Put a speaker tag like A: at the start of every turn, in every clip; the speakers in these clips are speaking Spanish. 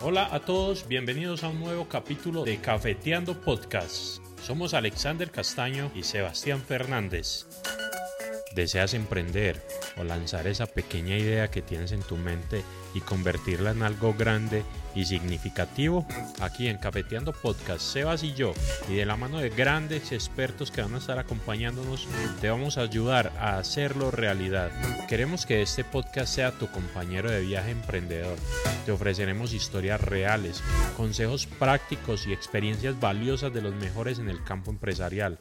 A: Hola a todos, bienvenidos a un nuevo capítulo de Cafeteando Podcast. Somos Alexander Castaño y Sebastián Fernández. ¿Deseas emprender o lanzar esa pequeña idea que tienes en tu mente y convertirla en algo grande y significativo? Aquí en Cafeteando Podcast, Sebas y yo, y de la mano de grandes expertos que van a estar acompañándonos, te vamos a ayudar a hacerlo realidad. Queremos que este podcast sea tu compañero de viaje emprendedor. Te ofreceremos historias reales, consejos prácticos y experiencias valiosas de los mejores en el campo empresarial.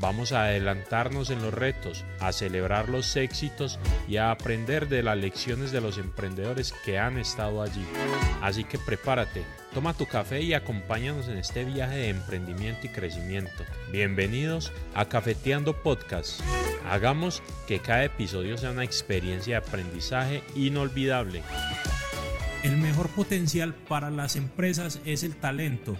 A: Vamos a adelantarnos en los retos, a celebrar los éxitos y a aprender de las lecciones de los emprendedores que han estado allí. Así que prepárate, toma tu café y acompáñanos en este viaje de emprendimiento y crecimiento. Bienvenidos a Cafeteando Podcast. Hagamos que cada episodio sea una experiencia de aprendizaje inolvidable.
B: El mejor potencial para las empresas es el talento.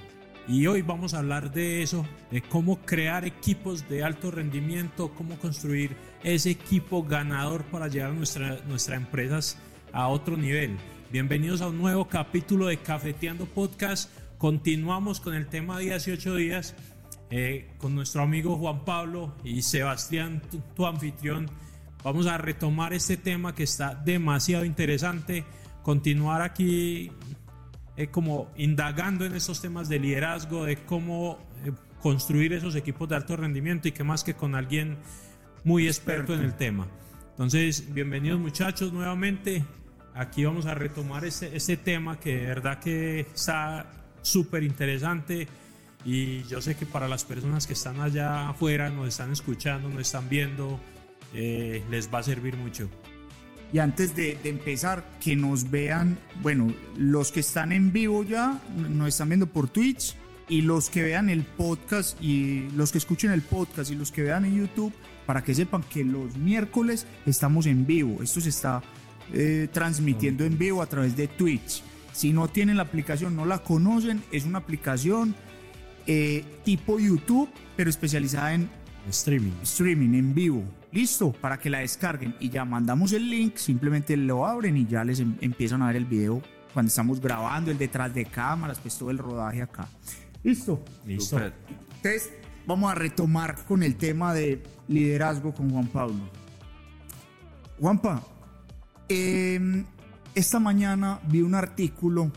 B: Y hoy vamos a hablar de eso, de cómo crear equipos de alto rendimiento, cómo construir ese equipo ganador para llevar nuestra, nuestras empresas a otro nivel. Bienvenidos a un nuevo capítulo de Cafeteando Podcast. Continuamos con el tema 18 días eh, con nuestro amigo Juan Pablo y Sebastián, tu, anfitrión. Vamos a retomar este tema que está demasiado interesante. Continuar aquí eh, como indagando en esos temas de liderazgo, de cómo eh, construir esos equipos de alto rendimiento y que más que con alguien muy experto en el tema. Entonces, bienvenidos muchachos nuevamente. Aquí vamos a retomar este, este tema que de verdad que está súper interesante y yo sé que para las personas que están allá afuera, nos están escuchando, nos están viendo, eh, les va a servir mucho.
C: Y antes de, de, empezar, que nos vean, bueno, los que están en vivo ya, nos están viendo por Twitch, y los que vean el podcast, y los que escuchen el podcast, y los que vean en YouTube, para que sepan que los miércoles estamos en vivo. Esto se está eh, transmitiendo en vivo a través de Twitch. Si no tienen la aplicación, no la conocen, es una aplicación eh, tipo YouTube, pero especializada en
B: streaming.
C: Streaming en vivo. Listo, para que la descarguen y ya mandamos el link, simplemente lo abren y ya les em empiezan a ver el video cuando estamos grabando, el detrás de cámaras, pues todo el rodaje acá. Listo.
B: Listo.
C: Entonces, vamos a retomar con el tema de liderazgo con Juan Pablo. Juanpa, eh, esta mañana vi un artículo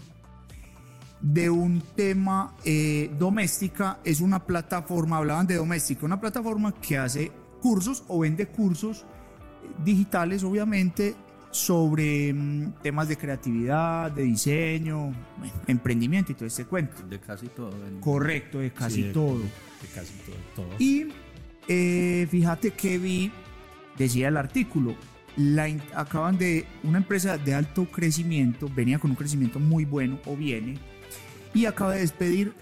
C: de un tema eh, doméstica, es una plataforma, hablaban de doméstica, una plataforma que hace cursos o vende cursos digitales, obviamente, sobre mm, temas de creatividad, de diseño, bueno, emprendimiento y todo este cuento.
D: De casi todo.
C: Correcto, de casi
B: Sí, de-
C: todo.
B: De casi todo. todo.
C: Y eh, fíjate que vi, decía el artículo, la, acaban de, una empresa de alto crecimiento, venía con un crecimiento muy bueno o viene, y acaba de despedir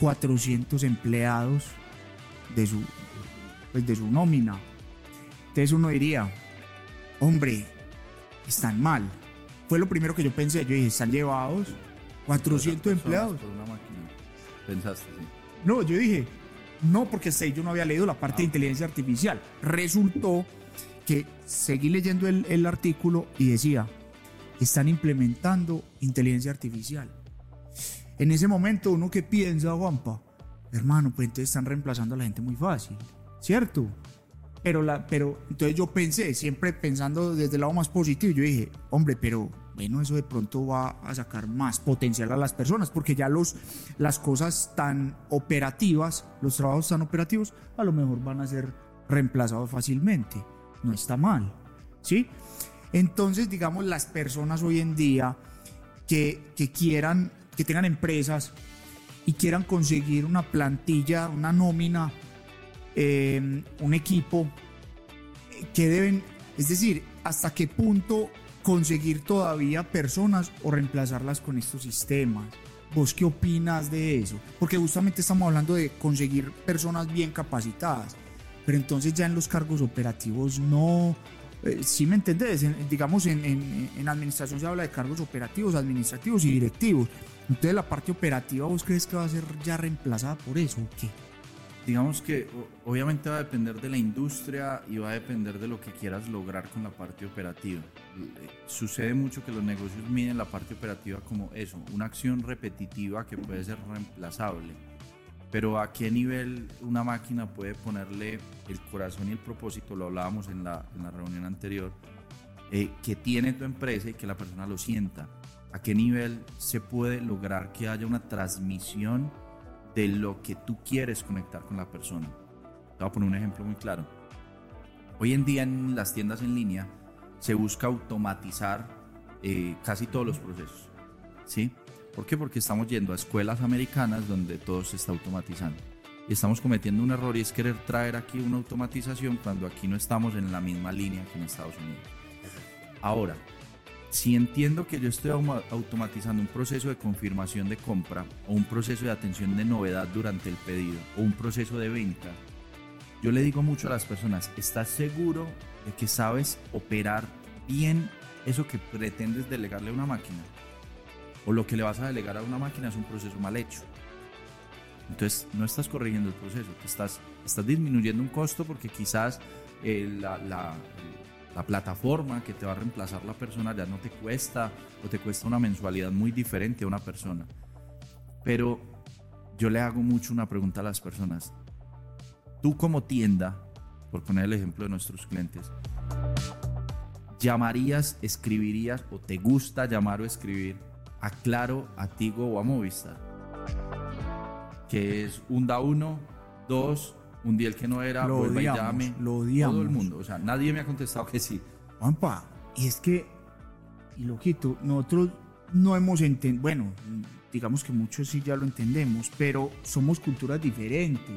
C: 400 empleados de su, pues de su nómina. Entonces uno diría, hombre, están mal. Fue lo primero que yo pensé, yo dije, están llevados 400
D: personas
C: empleados.
D: Por una máquina. Pensaste, sí.
C: No, yo dije, no, porque ahí yo no había leído la parte de inteligencia artificial. Resultó que seguí leyendo el, el artículo y decía, están implementando inteligencia artificial. En ese momento, uno que piensa, Juanpa, hermano, pues entonces están reemplazando a la gente muy fácil, ¿cierto? Pero, la, pero entonces yo pensé, siempre pensando desde el lado más positivo, yo dije, hombre, pero bueno, eso de pronto va a sacar más potencial a las personas, porque ya los, las cosas tan operativas, los trabajos tan operativos, a lo mejor van a ser reemplazados fácilmente. No está mal, ¿sí? Entonces, digamos, las personas hoy en día que, que quieran, que tengan empresas y quieran conseguir una plantilla, una nómina, eh, un equipo, que deben, es decir, hasta qué punto conseguir todavía personas o reemplazarlas con estos sistemas. ¿Vos qué opinas de eso? Porque justamente estamos hablando de conseguir personas bien capacitadas, pero entonces ya en los cargos operativos no, eh, ¿sí me entendés? En- digamos, en, en- en administración se habla de cargos operativos, administrativos y directivos. Entonces la parte operativa, ¿vos crees que va a ser ya reemplazada por eso o qué?
D: Digamos que obviamente va a depender de la industria y va a depender de lo que quieras lograr con la parte operativa. Eh, Sucede mucho que los negocios miden la parte operativa como eso, una acción repetitiva que puede ser reemplazable. Pero a qué nivel una máquina puede ponerle el corazón y el propósito, lo hablábamos en la, en la reunión anterior, eh, que tiene tu empresa y que la persona lo sienta. ¿A qué nivel se puede lograr que haya una transmisión de lo que tú quieres conectar con la persona? Te voy a poner un ejemplo muy claro. Hoy en día en las tiendas en línea se busca automatizar eh, casi todos los procesos. ¿Sí? ¿Por qué? Porque estamos yendo a escuelas americanas donde todo se está automatizando. Y estamos cometiendo un error y es querer traer aquí una automatización cuando aquí no estamos en la misma línea que en Estados Unidos. Ahora, si entiendo que yo estoy automatizando un proceso de confirmación de compra o un proceso de atención de novedad durante el pedido o un proceso de venta, yo le digo mucho a las personas, ¿estás seguro de que sabes operar bien eso que pretendes delegarle a una máquina? O lo que le vas a delegar a una máquina es un proceso mal hecho. Entonces no estás corrigiendo el proceso, estás, estás disminuyendo un costo porque quizás eh, la, la- la plataforma que te va a reemplazar la persona ya no te cuesta o te cuesta una mensualidad muy diferente a una persona. Pero yo le hago mucho una pregunta a las personas. Tú como tienda, por poner el ejemplo de nuestros clientes, ¿llamarías, escribirías o te gusta llamar o escribir a Claro, a Tigo o a Movistar? Que es un da uno, dos, un día el que no era,
C: Lo
D: vuelva y
C: odiamos,
D: llame.
C: lo odiamos.
D: Todo el mundo. O sea, nadie me ha contestado que sí.
C: Juanpa, y es que, y loquito, nosotros no hemos entendido, bueno, digamos que muchos sí ya lo entendemos, pero somos culturas diferentes.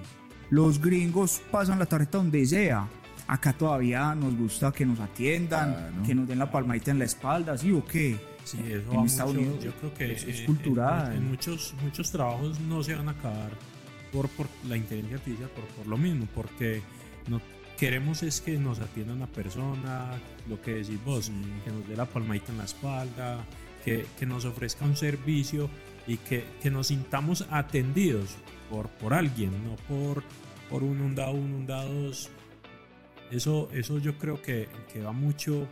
C: Los gringos pasan la tarjeta donde sea. Acá todavía nos gusta que nos atiendan,
D: Claro.
C: que nos den la palmadita en la espalda, ¿sí o qué?
B: Sí, eso
C: En
B: va
C: Estados
B: mucho-
C: Unidos
B: yo creo que
C: es- es cultural.
B: En, en muchos, muchos trabajos no se van a acabar por, por la inteligencia artificial, por, por lo mismo, porque no queremos es que nos atienda una persona, lo que decís vos, que nos dé la palmadita en la espalda, que, que nos ofrezca un servicio y que, que nos sintamos atendidos por, por alguien, no por, por un, un da uno, un da dos. Eso, eso yo creo que, que va mucho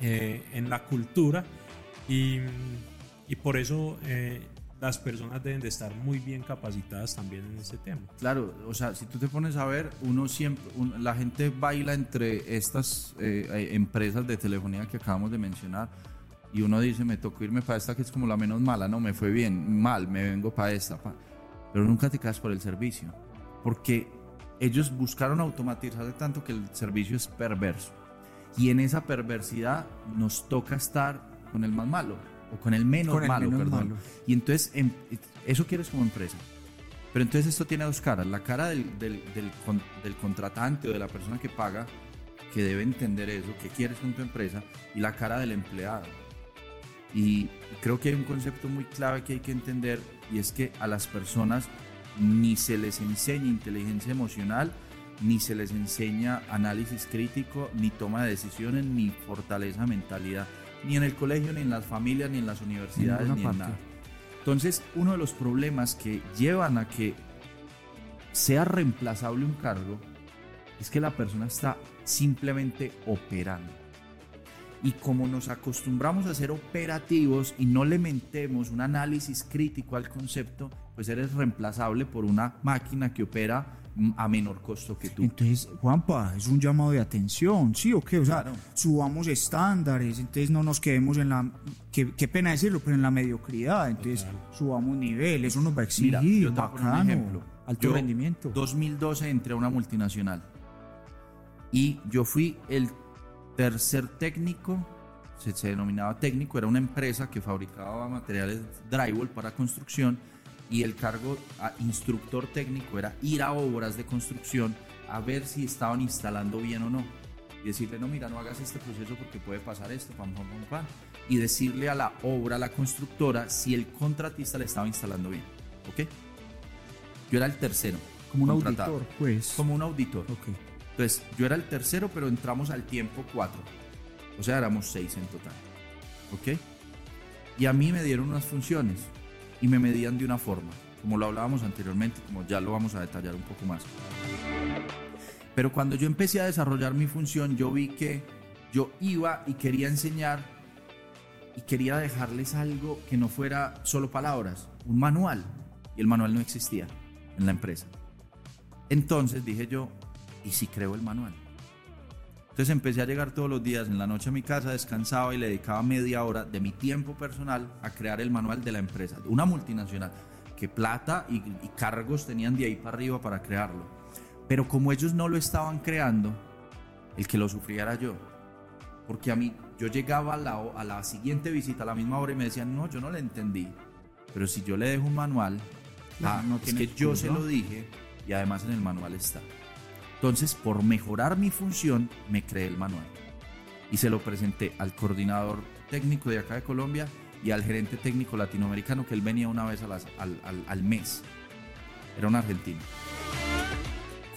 B: eh, en la cultura y, y por eso eh, las personas deben de estar muy bien capacitadas también en ese tema.
D: Claro, o sea, si tú te pones a ver, uno siempre, un- la gente baila entre estas eh, eh, empresas de telefonía que acabamos de mencionar y uno dice, me tocó irme para esta que es como la menos mala, no, me fue bien, mal, me vengo para esta, pa-". pero nunca te quedas por el servicio, porque ellos buscaron automatizar tanto que el servicio es perverso y en esa perversidad nos toca estar con el más malo o con el menos
C: Con el
D: malo,
C: menos
D: perdón.
C: malo.
D: Y entonces, em- eso quieres como empresa. Pero entonces esto tiene dos caras. La cara del, del, del con- del contratante o de la persona que paga, que debe entender eso, que quieres con tu empresa, y la cara del empleado. Y creo que hay un concepto muy clave que hay que entender, y es que a las personas ni se les enseña inteligencia emocional, ni se les enseña análisis crítico, ni toma de decisiones, ni fortaleza mentalidad, ni en el colegio, ni en las familias, ni en las universidades, ni en
C: parte.
D: nada. Entonces, uno de los problemas que llevan a que sea reemplazable un cargo es que la persona está simplemente operando. Y como nos acostumbramos a ser operativos y no le metemos un análisis crítico al concepto, pues eres reemplazable por una máquina que opera a menor costo que tú.
C: Entonces, Juanpa, es un llamado de atención, ¿sí o qué? O sea,
D: Claro.
C: subamos estándares, entonces no nos quedemos en la, qué, qué pena decirlo, pero en la mediocridad, entonces subamos nivel, eso nos va a exigir,
D: Mira, yo te a poner un
C: bacano,
D: ejemplo.
C: alto
D: Yo,
C: rendimiento.
D: 2012 entré a una multinacional y yo fui el tercer técnico, se, se denominaba técnico, era una empresa que fabricaba materiales drywall para construcción y el cargo a instructor técnico era ir a obras de construcción a ver si estaban instalando bien o no. Y decirle, no, mira, no hagas este proceso porque puede pasar esto, pam, pam, pam, pam. Y decirle a la obra, a la constructora, si el contratista le estaba instalando bien. ¿Ok? Yo era el tercero.
C: como un auditor, pues.
D: Como un auditor.
C: Ok.
D: Entonces, yo era el tercero, pero entramos al tiempo cuatro. O sea, éramos seis en total. ¿Ok? Y a mí me dieron unas funciones y me medían de una forma. como lo hablábamos anteriormente, como ya lo vamos a detallar un poco más. Pero cuando yo empecé a desarrollar mi función, yo vi que yo iba y quería enseñar y quería dejarles algo que no fuera solo palabras, un manual. Y el manual no existía en la empresa. Entonces dije yo, ¿y si creo el manual? Entonces empecé a llegar todos los días en la noche a mi casa, descansaba y le dedicaba media hora de mi tiempo personal a crear el manual de la empresa, una multinacional, que plata y, y cargos tenían de ahí para arriba para crearlo. Pero como ellos no lo estaban creando, el que lo sufría era yo. Porque a mí, yo llegaba a la, a la siguiente visita a la misma hora y me decían, no, yo no le entendí. Pero si yo le dejo un manual, ah,
C: no
D: es que yo se lo dije y además en el manual está. Entonces, por mejorar mi función, me creé el manual. Y se lo presenté al coordinador técnico de acá de Colombia y al gerente técnico latinoamericano, que él venía una vez a las- al, al- al mes. Era un argentino.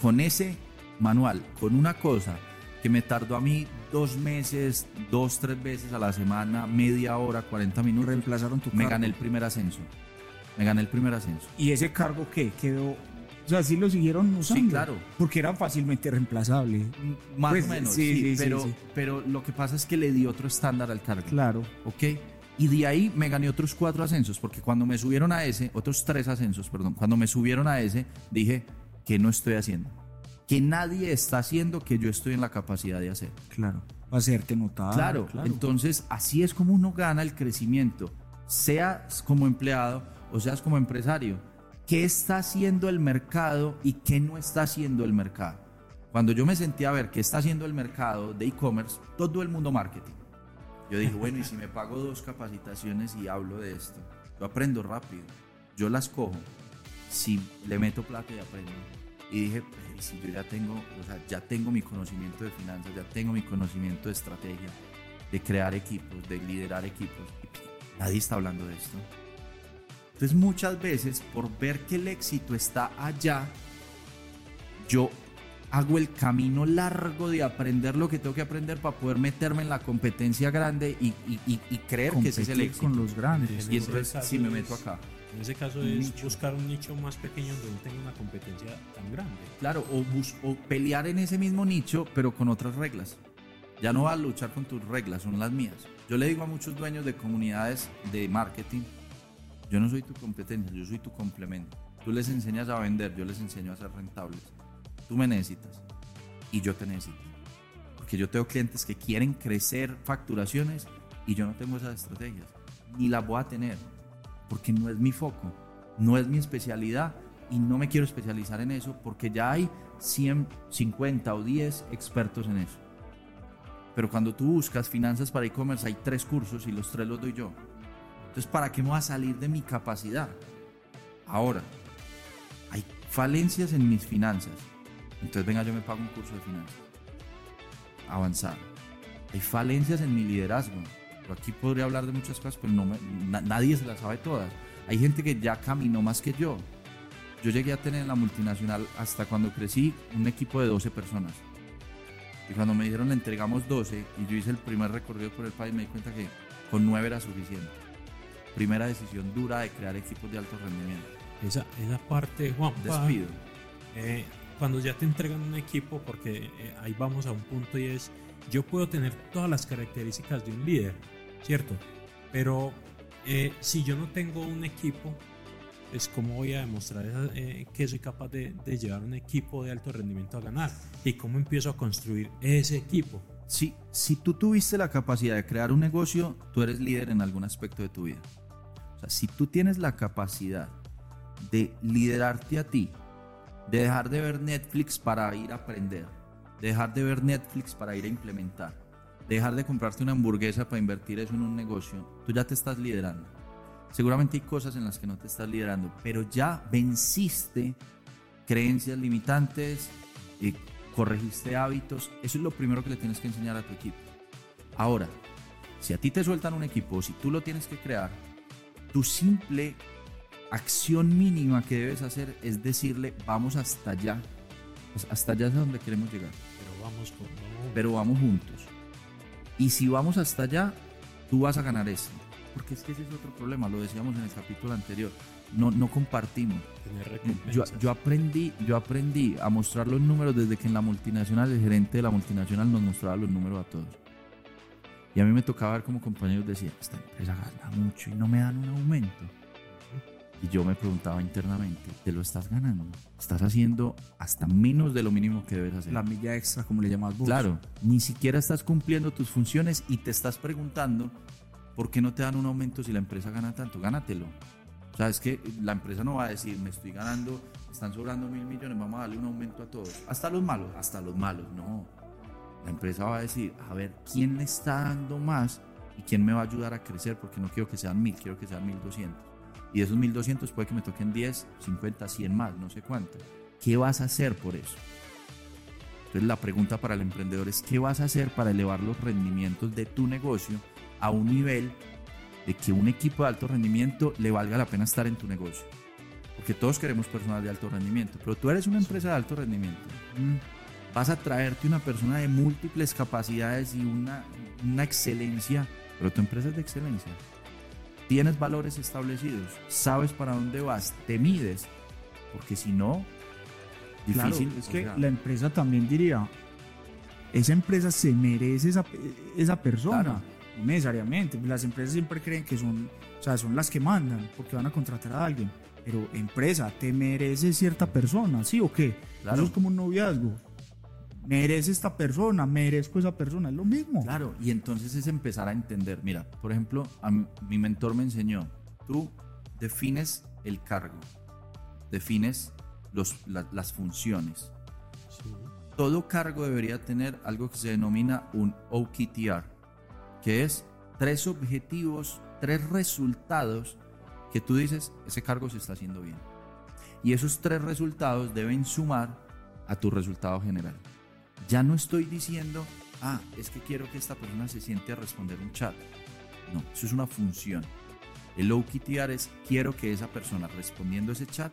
D: Con ese manual, con una cosa que me tardó a mí dos meses, dos, tres veces a la semana, media hora, 40 minutos,
C: Reemplazaron tu
D: me
C: cargo.
D: gané el primer ascenso. Me gané el primer ascenso.
C: ¿Y ese cargo qué? Quedó. O sea, sí lo siguieron usando.
D: Sí, claro.
C: Porque era fácilmente reemplazable.
D: Más
C: Pues,
D: o menos,
C: sí,
D: sí,
C: sí,
D: pero, pero lo que pasa es que le di otro estándar al cargo.
C: Claro.
D: ¿Ok? Y de ahí me gané otros cuatro ascensos, porque cuando me subieron a ese, otros tres ascensos, perdón, cuando me subieron a ese, dije, que no estoy haciendo? Que nadie está haciendo que yo estoy en la capacidad de hacer.
C: Claro. Para hacerte notar.
D: claro, entonces así es como uno gana el crecimiento, seas como empleado o seas como empresario. ¿Qué está haciendo el mercado y qué no está haciendo el mercado? Cuando yo me sentí a ver qué está haciendo el mercado de e-commerce, todo el mundo marketing. Yo dije, bueno, y si me pago dos capacitaciones y hablo de esto, yo aprendo rápido, yo las cojo, si le meto plata y aprendo. Y dije, pues, si yo ya tengo, o sea, ya tengo mi conocimiento de finanzas, ya tengo mi conocimiento de estrategia, de crear equipos, de liderar equipos, nadie está hablando de esto. Entonces muchas veces por ver que el éxito está allá, yo hago el camino largo de aprender lo que tengo que aprender para poder meterme en la competencia grande y, y- y- y creer que ese es el éxito.
C: con los grandes.
D: Y entonces si me meto acá.
A: En ese caso es
C: nicho.
A: buscar un nicho más pequeño donde no tenga una competencia tan grande.
D: Claro, o, bus- o pelear en ese mismo nicho, pero con otras reglas. Ya no vas a luchar con tus reglas, son las mías. Yo le digo a muchos dueños de comunidades de marketing, yo no soy tu competencia, yo soy tu complemento. Tú les enseñas a vender, yo les enseño a ser rentables. Tú me necesitas y yo te necesito. Porque yo tengo clientes que quieren crecer facturaciones y yo no tengo esas estrategias. Ni las voy a tener. Porque no es mi foco, no es mi especialidad y no me quiero especializar en eso porque ya hay 100, 50 o 10 expertos en eso. Pero cuando tú buscas finanzas para e-commerce hay tres cursos y los tres los doy yo. Entonces, ¿para qué me voy a salir de mi capacidad? Ahora, hay falencias en mis finanzas. Entonces, venga, yo me pago un curso de finanzas. Avanzar. Hay falencias en mi liderazgo. Yo aquí podría hablar de muchas cosas, pero nadie se las sabe todas. Hay gente que ya caminó más que yo. Yo llegué a tener en la multinacional hasta cuando crecí un equipo de 12 personas. Y cuando me dijeron le entregamos 12 y yo hice el primer recorrido por el país, me di cuenta que con 9 era suficiente. Primera decisión dura de crear equipos de alto rendimiento.
A: Esa, esa parte, Juan,
D: Despido.
A: Eh, cuando ya te entregan un equipo, porque eh, ahí vamos a un punto y es, yo puedo tener todas las características de un líder, ¿cierto? Pero eh, si yo no tengo un equipo, es como voy a demostrar esa- eh, que soy capaz de, de llevar un equipo de alto rendimiento a ganar y cómo empiezo a construir ese equipo.
D: Si, si tú tuviste la capacidad de crear un negocio, tú eres líder en algún aspecto de tu vida. Si tú tienes la capacidad de liderarte a ti, de dejar de ver Netflix para ir a aprender, de dejar de ver Netflix para ir a implementar, de dejar de comprarte una hamburguesa para invertir eso en un negocio, tú ya te estás liderando. Seguramente hay cosas en las que no te estás liderando, pero ya venciste creencias limitantes, eh, corregiste hábitos. Eso es lo primero que le tienes que enseñar a tu equipo. Ahora, si a ti te sueltan un equipo, si tú lo tienes que crear, tu simple acción mínima que debes hacer es decirle, vamos hasta allá. Pues hasta allá es a donde queremos llegar,
A: Pero vamos con...
D: pero vamos juntos. Y si vamos hasta allá, tú vas a ganar esto. Porque es que ese es otro problema, lo decíamos en el capítulo anterior. no, no compartimos. Yo, yo, aprendí, yo aprendí a mostrar los números desde que en la multinacional el gerente de la multinacional nos mostraba los números a todos. Y a mí me tocaba ver como compañeros decían, esta empresa gana mucho y no me dan un aumento. Y yo me preguntaba internamente, ¿te lo estás ganando? Estás haciendo hasta menos de lo mínimo que debes hacer.
C: La milla extra, como le llamas vos.
D: Claro, ni siquiera estás cumpliendo tus funciones y te estás preguntando, ¿por qué no te dan un aumento si la empresa gana tanto? Gánatelo. O sea, es que la empresa no va a decir, me estoy ganando, están sobrando mil millones, vamos a darle un aumento a todos. Hasta los malos, hasta los malos, no. La empresa va a decir, a ver, ¿quién le está dando más y quién me va a ayudar a crecer? Porque no quiero que sean mil, quiero que sean mil doscientos. Y de esos 1200 puede que me toquen 10, 50, 100 más, no sé cuánto. ¿Qué vas a hacer por eso? Entonces la pregunta para el emprendedor es, ¿qué vas a hacer para elevar los rendimientos de tu negocio a un nivel de que un equipo de alto rendimiento le valga la pena estar en tu negocio? Porque todos queremos personas de alto rendimiento, pero tú eres una empresa de alto rendimiento. Mm. Vas a traerte una persona de múltiples capacidades y una, una excelencia, pero tu empresa es de excelencia tienes valores establecidos, sabes para dónde vas, te mides, porque si no, difícil.
C: es que la empresa también diría, esa empresa se merece esa, esa persona. No necesariamente, las empresas siempre creen que son, o sea, son las que mandan porque van a contratar a alguien. Pero empresa, te merece cierta persona, ¿sí o qué? Eso es como un noviazgo merece esta persona, merezco esa persona, es lo mismo.
D: Claro, y entonces es empezar a entender. Mira, por ejemplo, a mi mentor me enseñó, tú defines el cargo, defines los, las funciones. Todo cargo debería tener algo que se denomina un OKTR, que es tres objetivos, tres resultados que tú dices, ese cargo se está haciendo bien. Y esos tres resultados deben sumar a tu resultado general. Ya no estoy diciendo, ah, es que quiero que esta persona se siente a responder un chat. No, eso es una función. El OKTR es quiero que esa persona respondiendo ese chat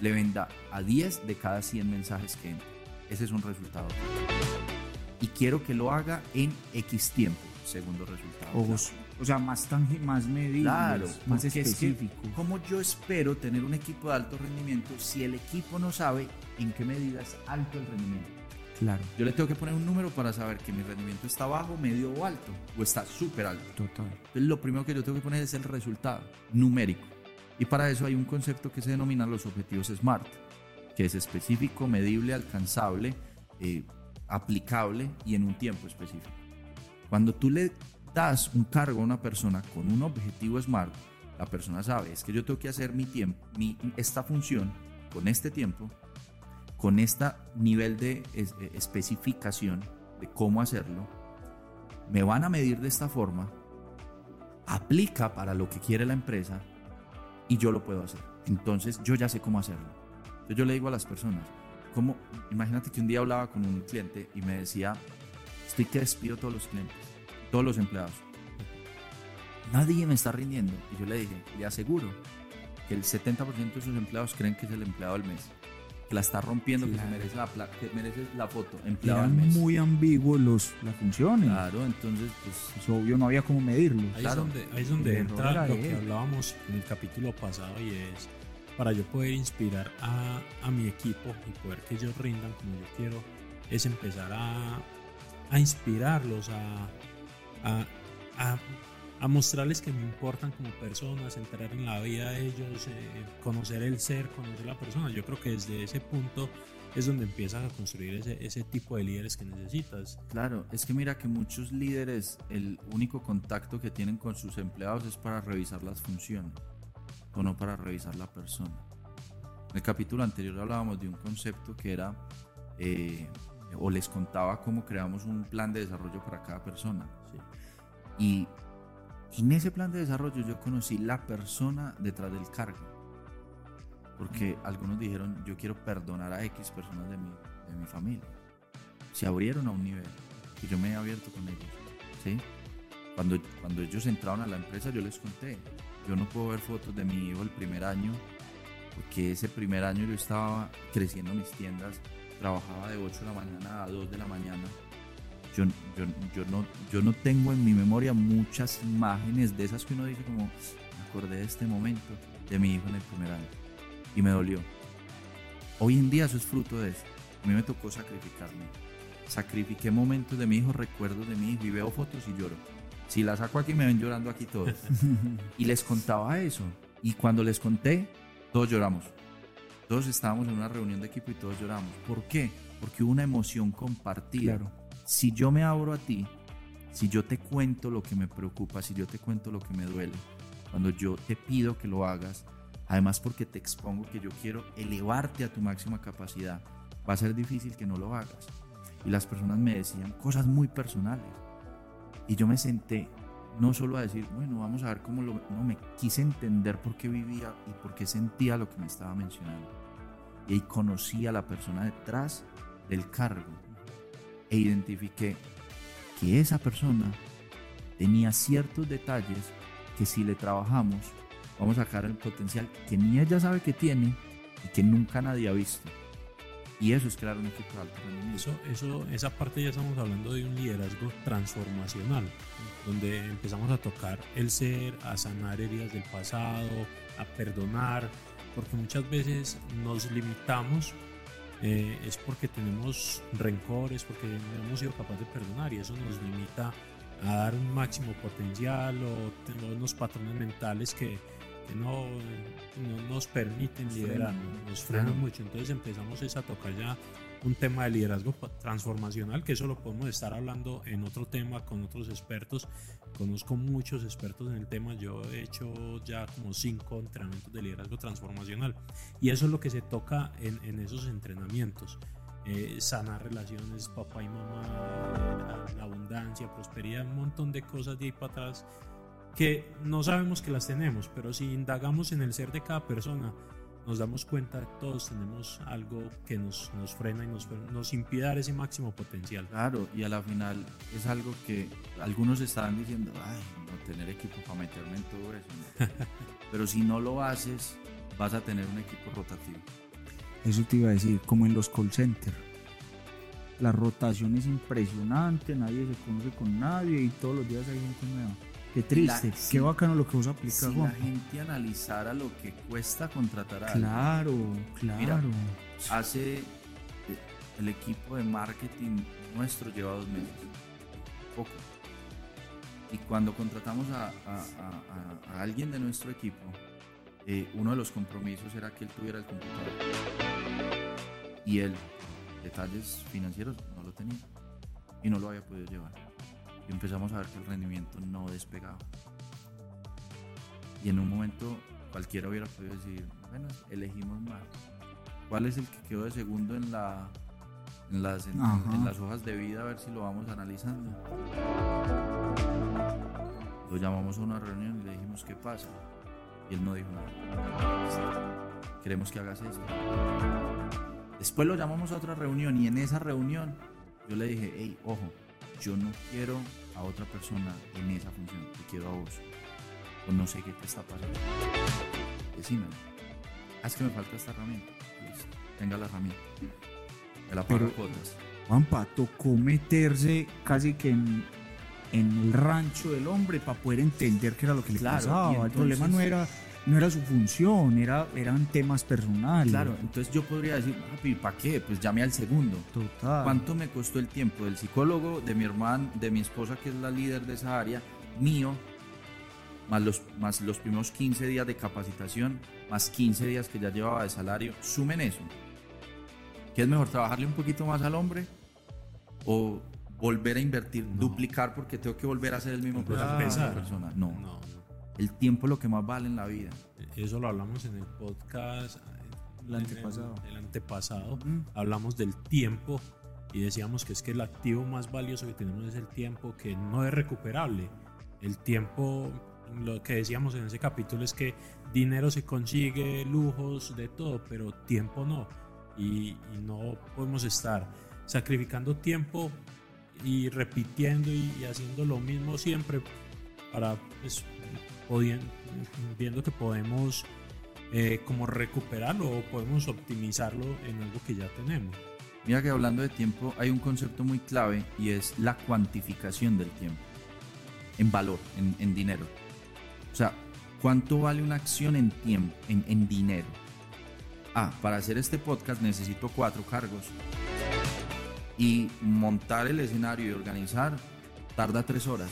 D: le venda a 10 de cada 100 mensajes que entre. Ese es un resultado. Y quiero que lo haga en X tiempo, segundo resultado.
C: O, sea, más tangible, más medible, claro, más específico.
D: ¿Cómo yo espero tener un equipo de alto rendimiento si el equipo no sabe en qué medida es alto el rendimiento?
C: Claro.
D: Yo le tengo que poner un número para saber que mi rendimiento está bajo, medio o alto, o está súper alto.
C: Total.
D: Entonces, lo primero que yo tengo que poner es el resultado numérico. Y para eso hay un concepto que se denomina los objetivos SMART, que es específico, medible, alcanzable, eh, aplicable y en un tiempo específico. Cuando tú le das un cargo a una persona con un objetivo SMART, la persona sabe, es que yo tengo que hacer mi tiempo, mi, esta función con este tiempo con este nivel de eh, especificación de cómo hacerlo, me van a medir de esta forma, aplica para lo que quiere la empresa y yo lo puedo hacer. Entonces yo ya sé cómo hacerlo. Entonces yo le digo a las personas, como, imagínate que un día hablaba con un cliente y me decía, estoy que despido todos los clientes, todos los empleados. Nadie me está rindiendo. Y yo le dije, le aseguro que el 70% de sus empleados creen que es el empleado del mes que la está rompiendo, que, se merece la, que merece la foto.
C: Eran muy ambiguos los, las funciones.
D: Claro, entonces, pues.
C: Es obvio, no había cómo medirlo.
B: Ahí es donde, ahí es donde entra lo que hablábamos en el capítulo pasado y es para yo poder inspirar a, a mi equipo y poder que ellos rindan como yo quiero, es empezar a, a inspirarlos, a, a, a a mostrarles que me importan como personas, entrar en la vida de ellos, eh, conocer el ser, conocer la persona. Yo creo que desde ese punto es donde empiezas a construir ese, ese tipo de líderes que necesitas.
D: Claro, es que mira que muchos líderes el único contacto que tienen con sus empleados es para revisar las funciones o no para revisar la persona. En el capítulo anterior hablábamos de un concepto que era, eh, o les contaba cómo creamos un plan de desarrollo para cada persona. Y en ese plan de desarrollo yo conocí la persona detrás del cargo. Porque algunos dijeron, yo quiero perdonar a X personas de mi, de mi familia. Se abrieron a un nivel y yo me he abierto con ellos. ¿sí? Cuando, cuando ellos entraron a la empresa yo les conté, yo no puedo ver fotos de mi hijo el primer año, porque ese primer año yo estaba creciendo mis tiendas, trabajaba de 8 de la mañana a 2 de la mañana yo, yo, no, yo no tengo en mi memoria muchas imágenes de esas que uno dice como, me acordé de este momento. de mi hijo en el primer año. Y me dolió. Hoy en día eso es fruto de eso. A mí me tocó sacrificarme. Sacrifiqué momentos de mi hijo, recuerdos de mi hijo y veo fotos y lloro. Si la saco aquí me ven llorando aquí todos. y les contaba eso. Y cuando les conté, todos lloramos. Todos estábamos en una reunión de equipo y todos lloramos. ¿Por qué? Porque hubo una emoción compartida. Si yo me abro a ti, si yo te cuento lo que me preocupa, si yo te cuento lo que me duele, cuando yo te pido que lo hagas, además porque te expongo que yo quiero elevarte a tu máxima capacidad, va a ser difícil que no lo hagas. Y las personas me decían cosas muy personales. Y yo me senté no solo a decir, bueno, vamos a ver cómo lo... No, me quise entender por qué vivía y por qué sentía lo que me estaba mencionando. Y ahí conocí a la persona detrás del cargo e identifiqué que esa persona tenía ciertos detalles que si le trabajamos vamos a sacar el potencial que ni ella sabe que tiene y que nunca nadie ha visto. Y eso es crear un equipo de alto
B: Eso, eso, esa parte ya estamos hablando de un liderazgo transformacional, donde empezamos a tocar el ser, a sanar heridas del pasado, a perdonar, porque muchas veces nos limitamos eh, es porque tenemos rencores, porque no hemos sido capaces de perdonar y eso nos limita a dar un máximo potencial o tenemos unos patrones mentales que, que no, no, nos permiten liderar, nos frenan mucho. Entonces empezamos a tocar ya un tema de liderazgo transformacional, que eso lo podemos estar hablando en otro tema con otros expertos. Conozco muchos expertos en el tema, yo he hecho ya como cinco entrenamientos de liderazgo transformacional y eso es lo que se toca en, en esos entrenamientos. Eh, sanar relaciones, papá y mamá, la abundancia, prosperidad, un montón de cosas de ahí para atrás que no sabemos que las tenemos, pero si indagamos en el ser de cada persona, nos damos cuenta que todos tenemos algo que nos, nos frena y nos, nos impide dar ese máximo potencial.
D: Claro, y a la final es algo que algunos estaban diciendo, ay, no tener equipo para meterme en todo eso. pero si no lo haces, vas a tener un equipo rotativo.
C: Eso te iba a decir, como en los call centers. La rotación es impresionante, nadie se conoce con nadie y todos los días hay gente nueva. Qué triste, qué bacano lo que vos aplicas,
D: Si la gente analizara lo que cuesta contratar a
C: Claro, claro.
D: hace eh, el equipo de marketing nuestro lleva dos meses. Poco. Y cuando contratamos a, alguien de nuestro equipo, eh, uno de los compromisos era que él tuviera el computador. Y él, detalles financieros, no lo tenía. Y no lo había podido llevar y empezamos a ver que el rendimiento no despegaba. Y en un momento cualquiera hubiera podido decir, bueno, elegimos mal. ¿Cuál es el que quedó de segundo en, la, en, las, en, las hojas de vida? A ver si lo vamos analizando. Lo llamamos a una reunión y le dijimos, ¿qué pasa? Y él no dijo nada. Queremos que hagas esto. Después lo llamamos a otra reunión y en esa reunión yo le dije, hey, ojo, yo no quiero a otra persona en esa función, te quiero a vos. O no sé qué te está pasando. Decímelo. Haz que me falta esta herramienta. Pues, tenga la herramienta. Me la pago cuotas.
C: Juanpa, tocó meterse casi que en, el rancho del hombre para poder entender qué era lo que le pasaba. el problema no era no era su función, era, eran temas personales.
D: Claro, entonces yo podría decir, ¿para qué? Pues llame al segundo.
C: Total.
D: ¿Cuánto me costó el tiempo del psicólogo, de mi hermano, de mi esposa, que es la líder de esa área, mío, más los, más los primeros 15 días de capacitación, más 15 días que ya llevaba de salario? Sumen eso. ¿Qué es mejor, trabajarle un poquito más al hombre o volver a invertir, duplicar porque tengo que volver a hacer el mismo
B: proceso persona?
D: No. no el tiempo es lo que más vale en la vida.
B: Eso lo hablamos en el podcast.
C: El antepasado.
B: El, antepasado. Hablamos del tiempo y decíamos que es que el activo más valioso que tenemos es el tiempo, que no es recuperable. El tiempo, lo que decíamos en ese capítulo es que dinero se consigue, lujos, de todo, pero tiempo no. Y, no podemos estar sacrificando tiempo y repitiendo y, haciendo lo mismo siempre para pues, viendo que podemos eh, como recuperarlo o podemos optimizarlo en algo que ya tenemos.
D: Mira que hablando de tiempo hay un concepto muy clave y es la cuantificación del tiempo en valor, en, dinero. O sea, ¿Cuánto vale una acción en tiempo, en, en dinero? Ah, para hacer este podcast necesito cuatro cargos. Y montar el escenario y organizar tarda tres horas.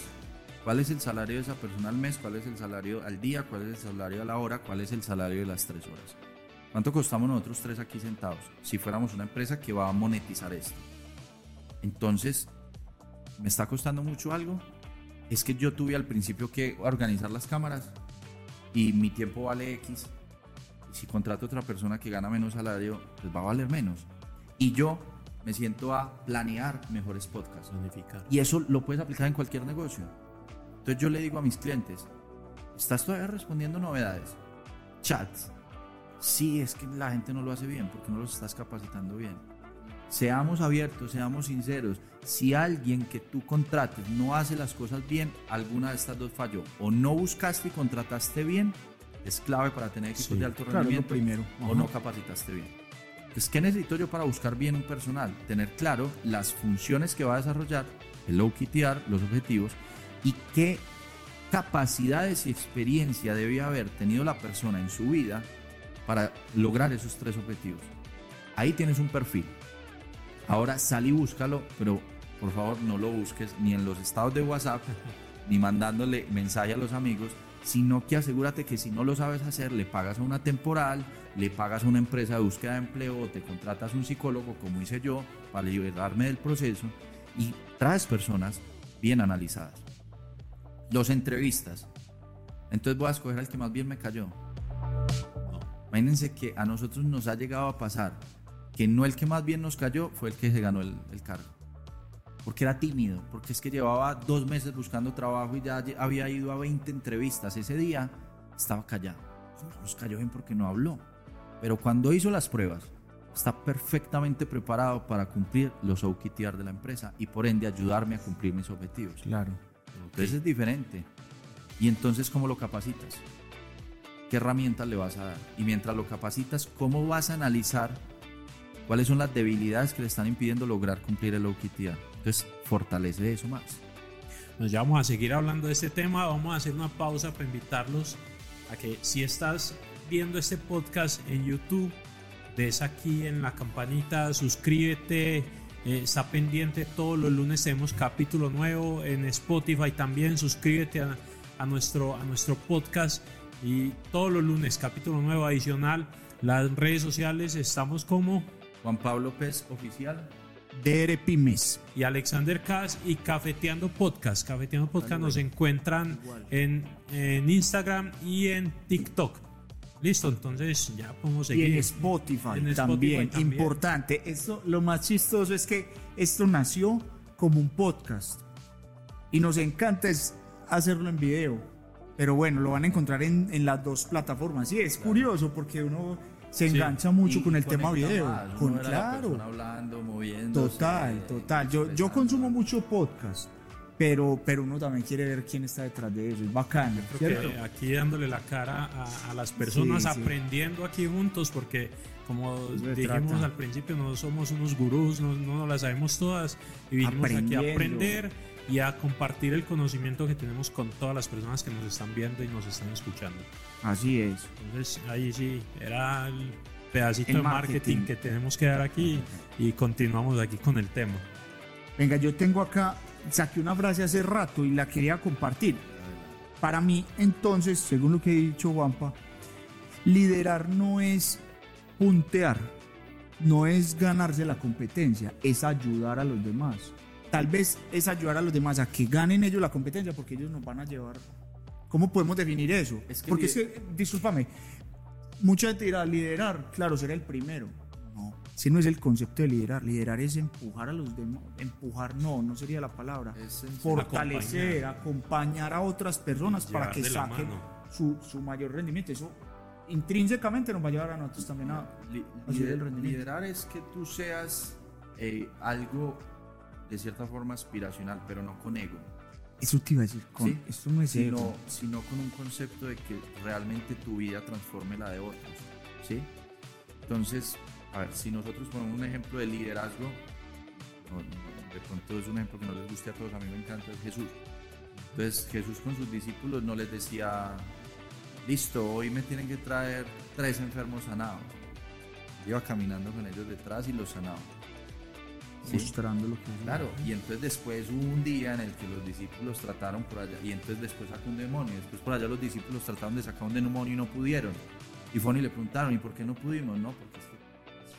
D: ¿Cuál es el salario de esa persona al mes? ¿Cuál es el salario al día? ¿Cuál es el salario a la hora? ¿Cuál es el salario de las tres horas? ¿Cuánto costamos nosotros tres aquí sentados? Si fuéramos una empresa que va a monetizar esto. Entonces, ¿me está costando mucho algo? Es que yo tuve al principio que organizar las cámaras y mi tiempo vale X. Si contrato a otra persona que gana menos salario, pues va a valer menos. Y yo me siento a planear mejores podcasts. Y eso lo puedes aplicar en cualquier negocio. Entonces yo le digo a mis clientes, ¿estás todavía respondiendo novedades? Chats. Sí, es que la gente no lo hace bien porque no los estás capacitando bien. Seamos abiertos, seamos sinceros. Si alguien que tú contrates no hace las cosas bien, alguna de estas dos falló. O no buscaste y contrataste bien, es clave para tener equipos de alto rendimiento.
C: primero.
D: O no capacitaste bien. Entonces, ¿qué necesito yo para buscar bien un personal? Tener claro las funciones que va a desarrollar, el OKTR, los objetivos, y qué capacidades y experiencia debe haber tenido la persona en su vida para lograr esos tres objetivos. Ahí tienes un perfil. Ahora sal y búscalo, pero por favor no lo busques ni en los estados de WhatsApp, ni mandándole mensaje a los amigos, sino que asegúrate que si no lo sabes hacer, le pagas a una temporal, le pagas a una empresa de búsqueda de empleo o te contratas un psicólogo, como hice yo, para liberarme del proceso y traes personas bien analizadas. Los entrevistas. Entonces voy a escoger al que más bien me cayó. Imagínense que a nosotros nos ha llegado a pasar que no el que más bien nos cayó fue el que se ganó el, el cargo. Porque era tímido, porque es que llevaba dos meses buscando trabajo y ya había ido a 20 entrevistas. Ese día estaba callado. No nos cayó bien porque no habló. Pero cuando hizo las pruebas, está perfectamente preparado para cumplir los OKTR de la empresa y por ende ayudarme a cumplir mis objetivos.
C: Claro.
D: Entonces es diferente. Y entonces, ¿cómo lo capacitas? ¿Qué herramientas le vas a dar? Y mientras lo capacitas, ¿cómo vas a analizar cuáles son las debilidades que le están impidiendo lograr cumplir el OKTR? Entonces, fortalece eso más.
B: Nos vamos a seguir hablando de este tema. Vamos a hacer una pausa para invitarlos a que si estás viendo este podcast en YouTube, des aquí en la campanita, suscríbete, eh, está pendiente todos los lunes tenemos capítulo nuevo en Spotify también, suscríbete a, a, nuestro, a nuestro podcast y todos los lunes capítulo nuevo adicional. Las redes sociales estamos como
D: Juan Pablo Pez Oficial.
C: DR Pymes.
B: Y Alexander Cas y Cafeteando Podcast. Cafeteando Podcast nos encuentran en, en Instagram y en TikTok. Listo, entonces ya podemos seguir.
C: Y en Spotify, en Spotify también, también, importante. Esto, lo más chistoso es que esto nació como un podcast. Y nos encanta es hacerlo en video. Pero bueno, lo van a encontrar en, en las dos plataformas. Sí, es curioso porque uno se engancha sí. mucho y con el tema video.
D: Más,
C: con, claro.
D: hablando.
C: Total, total. Yo, yo consumo mucho podcast. Pero, pero uno también quiere ver quién está detrás de eso. Es bacano.
B: aquí dándole la cara a, a las personas, sí, aprendiendo aquí juntos, porque como dijimos al principio, no somos unos gurús, no, no las sabemos todas. Y vinimos aquí a aprender y a compartir el conocimiento que tenemos con todas las personas que nos están viendo y nos están escuchando.
C: Así es.
B: Entonces ahí sí, era el pedacito el de marketing, marketing, que tenemos que dar aquí y continuamos aquí con el tema.
C: Venga, yo tengo acá, saqué una frase hace rato y la quería compartir. Para mí, entonces, según lo que he dicho Juanpa, liderar no es puntear, no es ganarse la competencia, es ayudar a los demás. Tal vez es ayudar a los demás a que ganen ellos la competencia porque ellos nos van a llevar. ¿Cómo podemos definir eso? Es que porque es que, discúlpame, mucha gente dirá liderar, claro, ser el primero. No, ese no es el concepto de liderar. Liderar es empujar a los demás. Empujar no, no sería la palabra. Es Fortalecer, acompañar. acompañar. a otras personas para que saquen su, su, mayor rendimiento. Eso intrínsecamente nos va a llevar a nosotros también a,
D: Li a lider el rendimiento. Liderar es que tú seas eh, algo de cierta forma aspiracional, pero no con ego.
C: Eso te iba a decir, con,
D: ¿Sí?
C: esto no es
D: sino,
C: ego.
D: sino con un concepto de que realmente tu vida transforme la de otros. ¿sí? Entonces, a ver, si nosotros ponemos un ejemplo de liderazgo, de pronto es un ejemplo que no les guste a todos, a mí me encanta, es Jesús. Entonces Jesús con sus discípulos no les decía, listo, hoy me tienen que traer tres enfermos sanados. Iba caminando con ellos detrás y los sanaba.
C: Sí. Mostrando lo que
D: Claro, y entonces después hubo un día en el que los discípulos trataron por allá, y entonces después sacó un demonio, y después por allá los discípulos trataron de sacar un demonio y no pudieron. Y fueron y le preguntaron, ¿y por qué no pudimos? No, porque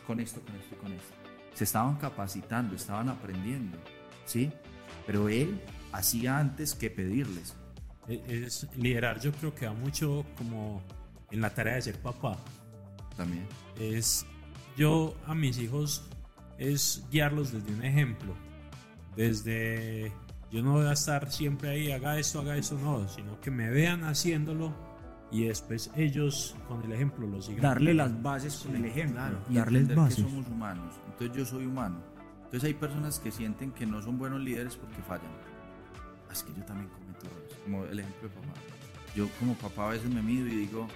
D: con esto, con esto y con esto. Se estaban capacitando, estaban aprendiendo, ¿sí? Pero él hacía antes que pedirles.
B: E-, es, liderar yo creo que va mucho como en la tarea de ser papá.
D: También.
B: Es yo a mis hijos es guiarlos desde un ejemplo. Desde yo no voy a estar siempre ahí, haga esto, haga eso, no, sino que me vean haciéndolo y después ellos con el ejemplo lo sigan.
C: Darle las bases con el ejemplo.
D: Claro, y
C: darles bases.
D: que somos humanos. Entonces yo soy humano. Entonces hay personas que sienten que no son buenos líderes porque fallan. Ah, Es que yo también cometo errores. Como el ejemplo de papá. Yo como papá a veces me mido y digo,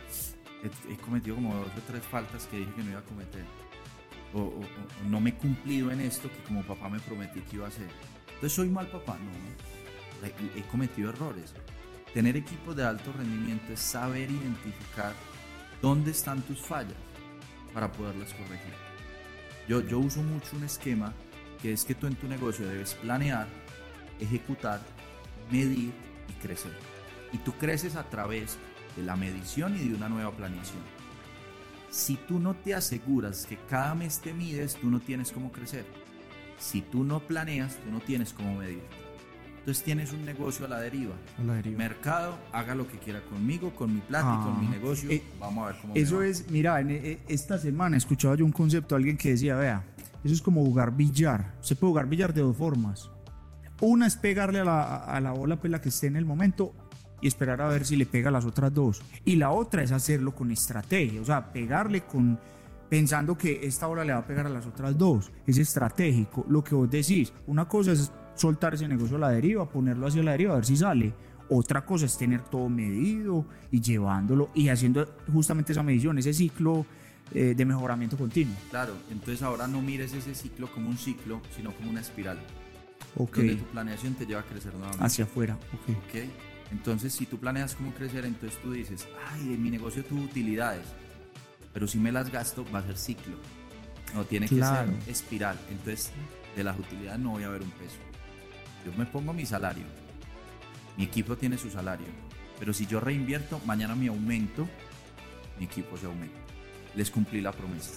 D: he, he cometido como dos o tres faltas que dije que no iba a cometer. O, o- o no me he cumplido en esto que como papá me prometí que iba a hacer. Entonces soy mal papá, no. He cometido errores. Tener equipos de alto rendimiento es saber identificar dónde están tus fallas para poderlas corregir. Yo, yo uso mucho un esquema que es que tú en tu negocio debes planear, ejecutar, medir y crecer. Y tú creces a través de la medición y de una nueva planeación. Si tú no te aseguras que cada mes te mides, tú no tienes cómo crecer. Si tú no planeas, tú no tienes cómo medir. Entonces tienes un negocio a la deriva.
C: A la deriva.
D: Mercado, haga lo que quiera conmigo, con mi plata y con mi
C: Ah,
D: negocio.
C: eh,
D: Vamos a ver cómo me
C: Eso
D: va.
C: es, mira, en, eh, esta semana escuchaba yo un concepto de alguien que decía, vea, eso es como jugar billar. Se puede jugar billar de dos formas. Una es pegarle a la, a la bola pues, la que esté en el momento y esperar a ver si le pega a las otras dos. Y la otra es hacerlo con estrategia, o sea, pegarle con pensando que esta bola le va a pegar a las otras dos. Es estratégico. Lo que vos decís, una cosa es soltar ese negocio a la deriva, ponerlo hacia la deriva, a ver si sale. Otra cosa es tener todo medido y llevándolo y haciendo justamente esa medición, ese ciclo eh, de mejoramiento continuo.
D: Claro, entonces ahora no mires ese ciclo como un ciclo, sino como una espiral.
C: Ok,
D: Donde tu planeación te lleva a crecer nuevamente.
C: hacia afuera. Ok.
D: ¿ok? Entonces, si tú planeas cómo crecer, entonces tú dices, ay, en mi negocio tuvo utilidades, pero si me las gasto, va a ser ciclo. No, tiene
C: Claro.
D: que ser espiral. Entonces, de las utilidades no voy a ver un peso. Yo me pongo mi salario. Mi equipo tiene su salario. Pero si yo reinvierto, mañana mi aumento, mi equipo se aumenta. Les cumplí la promesa.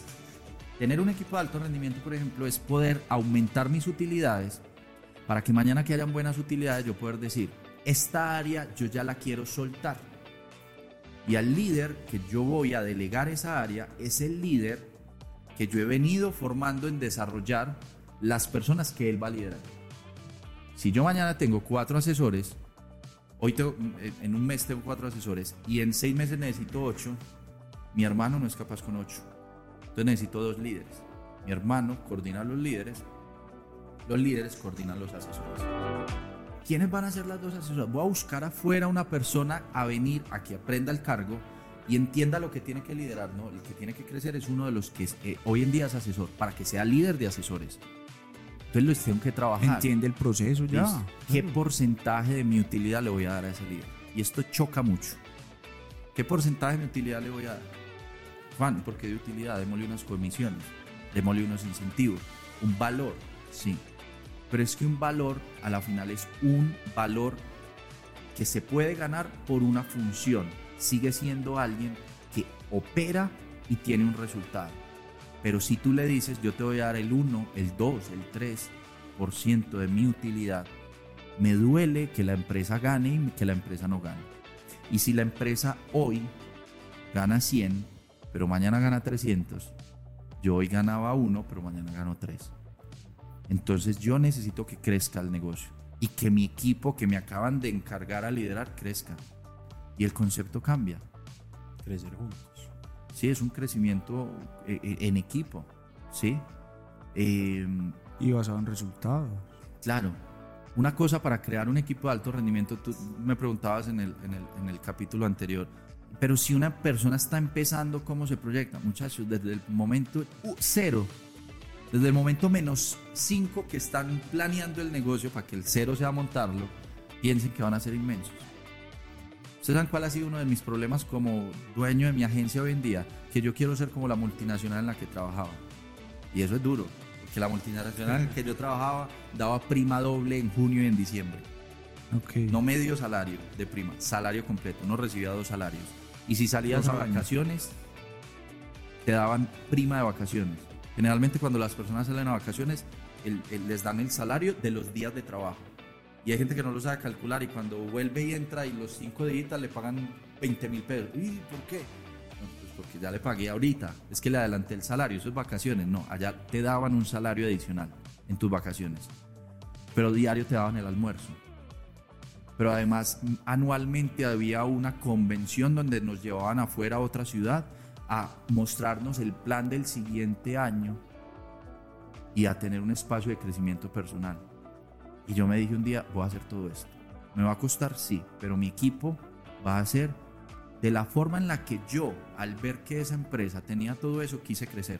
D: Tener un equipo de alto rendimiento, por ejemplo, es poder aumentar mis utilidades para que mañana que hayan buenas utilidades yo poder decir, esta área yo ya la quiero soltar. Y al líder que yo voy a delegar esa área es el líder que yo he venido formando en desarrollar las personas que él va a liderar. Si yo mañana tengo cuatro asesores, hoy tengo, en un mes tengo cuatro asesores y en seis meses necesito ocho, mi hermano no es capaz con ocho. Entonces necesito dos líderes. Mi hermano coordina a los líderes, los líderes coordinan los asesores. ¿Quiénes van a ser las dos asesoras? Voy a buscar afuera una persona a venir a que aprenda el cargo y entienda lo que tiene que liderar. No, el que tiene que crecer es uno de los que eh, hoy en día es asesor, para que sea líder de asesores. Entonces los tengo que trabajar.
C: Entiende el proceso ya.
D: Listo. ¿Qué porcentaje de mi utilidad le voy a dar a ese líder? Y esto choca mucho. ¿Qué porcentaje de mi utilidad le voy a dar? Juan, ¿por qué de utilidad? Démosle unas comisiones, démosle unos incentivos, un valor, sí. Pero es que un valor a la final es un valor que se puede ganar por una función. Sigue siendo alguien que opera y tiene un resultado. Pero si tú le dices, yo te voy a dar el 1, el 2, el 3% de mi utilidad, me duele que la empresa gane y que la empresa no gane. Y si la empresa hoy gana 100, pero mañana gana 300, yo hoy ganaba 1, pero mañana gano 3. Entonces yo necesito que crezca el negocio y que mi equipo que me acaban de encargar a liderar crezca. Y el concepto cambia.
B: Crecer juntos.
D: Sí, es un crecimiento eh, eh, en equipo. Sí. Eh,
C: Y basado en resultados.
D: Claro. Una cosa para crear un equipo de alto rendimiento, tú me preguntabas en el, en el, en el capítulo anterior, pero si una persona está empezando, ¿cómo se proyecta? Muchachos, desde el momento uh, cero, desde el momento menos cinco que están planeando el negocio para que el cero sea montarlo, piensen que van a ser inmensos. ¿Ustedes saben cuál ha sido uno de mis problemas como dueño de mi agencia hoy en día? Que yo quiero ser como la multinacional en la que trabajaba. Y eso es duro, porque la multinacional en la que yo trabajaba daba prima doble en junio y en diciembre.
C: Okay.
D: No medio salario de prima, salario completo. No recibía dos salarios. Y si salías a vacaciones, te daban prima de vacaciones. Generalmente cuando las personas salen a vacaciones, les dan el salario de los días de trabajo. Y hay gente que no lo sabe calcular y cuando vuelve y entra y los cinco días le pagan 20 mil pesos. ¿Y por qué? pues porque ya le pagué ahorita. Es que le adelanté el salario, eso es vacaciones. No, allá te daban un salario adicional en tus vacaciones. Pero diario te daban el almuerzo. Pero además anualmente había una convención donde nos llevaban afuera a otra ciudad a mostrarnos el plan del siguiente año y a tener un espacio de crecimiento personal. Y yo me dije un día, voy a hacer todo esto. Me va a costar, sí, pero mi equipo va a ser de la forma en la que yo, al ver que esa empresa tenía todo eso, quise crecer.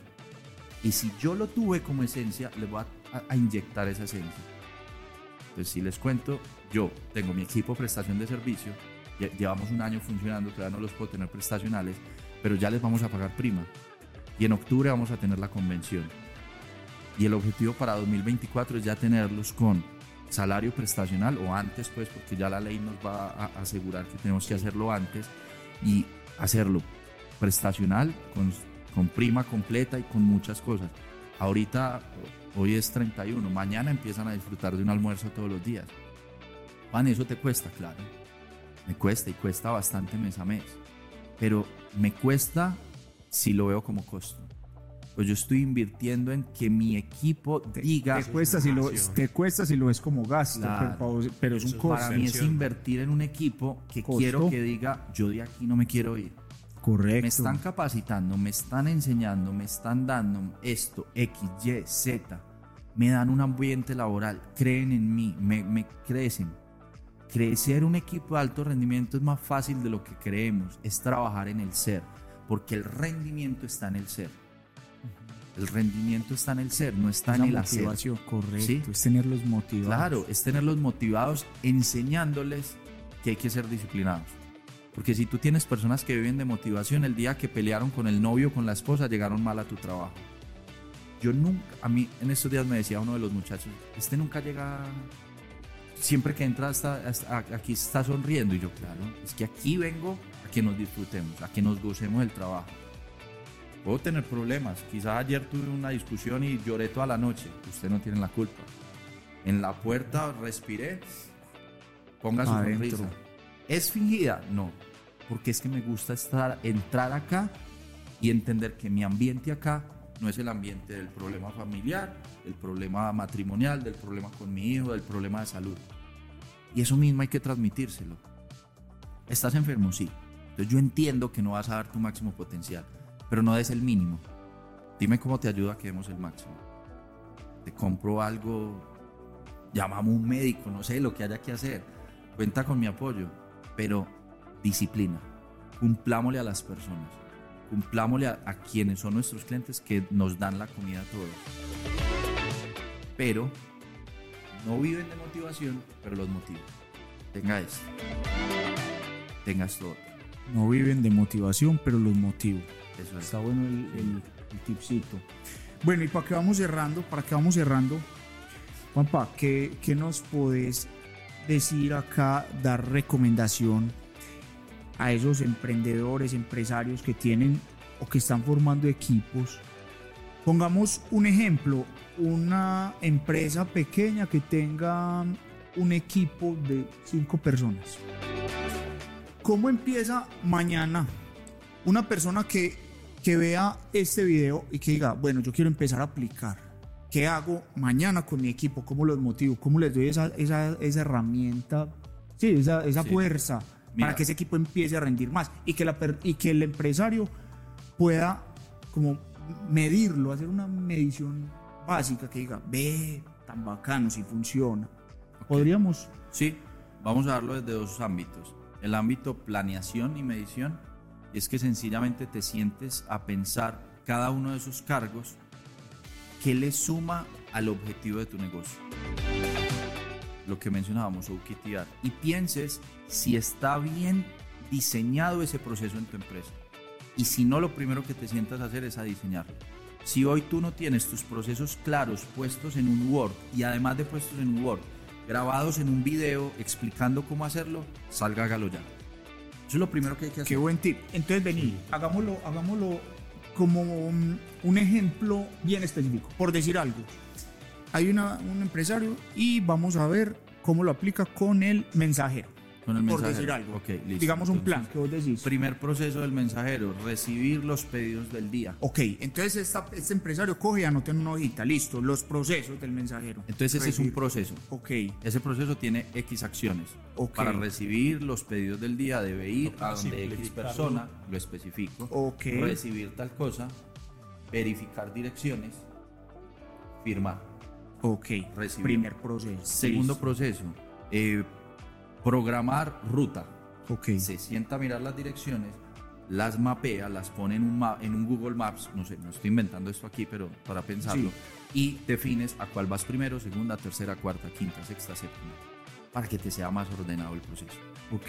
D: Y si yo lo tuve como esencia, le voy a, a inyectar esa esencia. Entonces, si les cuento, yo tengo mi equipo de prestación de servicio, llevamos un año funcionando, todavía no los puedo tener prestacionales, pero ya les vamos a pagar prima. Y en octubre vamos a tener la convención. Y el objetivo para 2024 es ya tenerlos con salario prestacional o antes, pues, porque ya la ley nos va a asegurar que tenemos que hacerlo antes y hacerlo prestacional con, con prima completa y con muchas cosas. Ahorita, hoy es 31, mañana empiezan a disfrutar de un almuerzo todos los días. Juan, eso te cuesta, claro. Me cuesta y cuesta bastante mes a mes. Pero me cuesta si lo veo como costo. Pues yo estoy invirtiendo en que mi equipo diga.
C: Te cuesta, si lo, te cuesta si lo ves como gasto, pero, es un costo.
D: Para mí es invertir en un equipo que quiero que diga: Yo de aquí no me quiero ir.
C: Correcto.
D: Me están capacitando, me están enseñando, me están dando esto, X, Y, Z. Me dan un ambiente laboral, creen en mí, me, me crecen Crecer un equipo de alto rendimiento es más fácil de lo que creemos, es trabajar en el ser, porque el rendimiento está en el ser. El rendimiento está en el ser, no está en el
C: motivación, correcto, es tenerlos motivados.
D: Claro, es tenerlos motivados enseñándoles que hay que ser disciplinados. Porque si tú tienes personas que viven de motivación, el día que pelearon con el novio o con la esposa, llegaron mal a tu trabajo. Yo nunca, a mí en estos días me decía uno de los muchachos, este nunca llega siempre que entra hasta, aquí está sonriendo. Y yo, claro, es que aquí vengo a que nos disfrutemos, a que nos gocemos del trabajo. Puedo tener problemas. Quizás ayer tuve una discusión y lloré toda la noche. Usted no tiene la culpa. En la puerta respiré. Ponga su sonrisa. ¿Es fingida? No. Porque es que me gusta estar, entrar acá y entender que mi ambiente acá no es el ambiente del problema familiar, del problema matrimonial, del problema con mi hijo, del problema de salud. Y eso mismo hay que transmitírselo. Estás enfermo, sí. Entonces yo entiendo que no vas a dar tu máximo potencial, pero no des el mínimo. Dime cómo te ayuda a que demos el máximo. Te compro algo, llamamos un médico, no sé lo que haya que hacer. Cuenta con mi apoyo, pero disciplina. Cumplámosle a las personas cumplámosle a, quienes son nuestros clientes que nos dan la comida a todos. Pero no viven de motivación, pero los motivan. Tenga esto. Tenga esto.
C: No viven de motivación, pero los motivo. Eso Está bueno el, tipcito. Bueno, y para que vamos cerrando, para que vamos cerrando, Juanpa, ¿qué, ¿qué nos podés decir acá, dar recomendación a esos emprendedores, empresarios que tienen o que están formando equipos. Pongamos un ejemplo, una empresa pequeña que tenga un equipo de cinco personas. ¿Cómo empieza mañana una persona que, que vea este video y que diga, bueno, yo quiero empezar a aplicar? ¿Qué hago mañana con mi equipo? ¿Cómo los motivo? ¿Cómo les doy esa, esa, esa herramienta? Sí, esa, esa fuerza para que ese equipo empiece a rendir más y que, la, y que el empresario pueda como medirlo, hacer una medición básica que diga, ve, tan bacano, si funciona. ¿Podríamos?
D: Sí, vamos a darlo desde dos ámbitos. El ámbito planeación y medición es que sencillamente te sientes a pensar cada uno de esos cargos que le suma al objetivo de tu negocio lo que mencionábamos, o y pienses si está bien diseñado ese proceso en tu empresa. Y si no, lo primero que te sientas a hacer es a diseñarlo. Si hoy tú no tienes tus procesos claros puestos en un Word y además de puestos en un Word, grabados en un video explicando cómo hacerlo, salga hágalo ya. Eso es lo primero que hay que hacer.
C: Qué buen tip. Entonces, vení, hagámoslo, hagámoslo como un, ejemplo bien específico. Por decir algo, hay una, un empresario y vamos a ver cómo lo aplica con el mensajero.
D: Con el
C: por
D: mensajero.
C: decir algo.
D: Ok, listo.
C: Digamos un
D: Entonces,
C: plan que vos decís.
D: Primer proceso del mensajero, recibir los pedidos del día.
C: Ok, entonces esta- este empresario coge y anota en una hojita, listo, los procesos del mensajero.
D: Entonces ese es un proceso.
C: Ok,
D: Ese proceso tiene X acciones.
C: Ok.
D: Para recibir los pedidos del día debe ir a donde X persona, lo especifico,
C: Ok.
D: recibir tal cosa, verificar direcciones, firmar.
C: ok.
D: Recibir.
C: Primer proceso.
D: Segundo
C: Listo.
D: proceso, eh, programar ruta.
C: Ok.
D: Se sienta a mirar las direcciones, las mapea, las pone en un, ma- en un Google Maps, no sé, no estoy inventando esto aquí, pero para pensarlo, y defines a cuál vas primero, segunda, tercera, cuarta, quinta, sexta, séptima, para que te sea más ordenado el proceso.
C: Ok.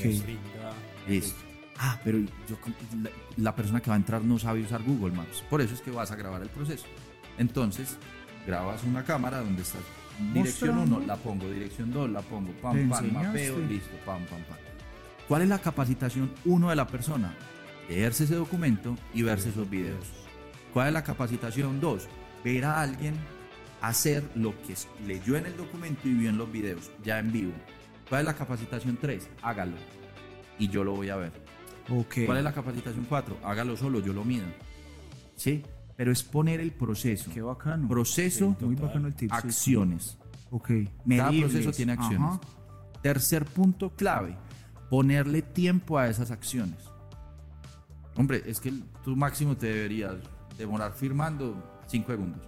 D: Listo. Ah, pero yo, la, la persona que va a entrar no sabe usar Google Maps, por eso es que vas a grabar el proceso. Entonces, grabas una cámara donde está dirección
C: Mostrando.
D: 1, la pongo, dirección 2, la pongo, pam, pam, mapeo, listo, pam, pam, pam. ¿Cuál es la capacitación 1 de la persona? Leerse ese documento y verse esos videos. ¿Cuál es la capacitación 2? Ver a alguien hacer lo que leyó en el documento y vio en los videos, ya en vivo. ¿Cuál es la capacitación 3? Hágalo. Y yo lo voy a ver. ¿Cuál es la capacitación 4? Hágalo solo, yo lo mido. ¿Sí? Pero es poner el proceso.
C: Qué bacano.
D: Proceso,
C: Muy bacano el tip. sí.
D: acciones.
C: Ok.
D: Cada
C: Medibles.
D: proceso tiene acciones.
C: Ajá.
D: Tercer punto clave, ponerle tiempo a esas acciones. Hombre, es que tú máximo te deberías demorar firmando 5 segundos.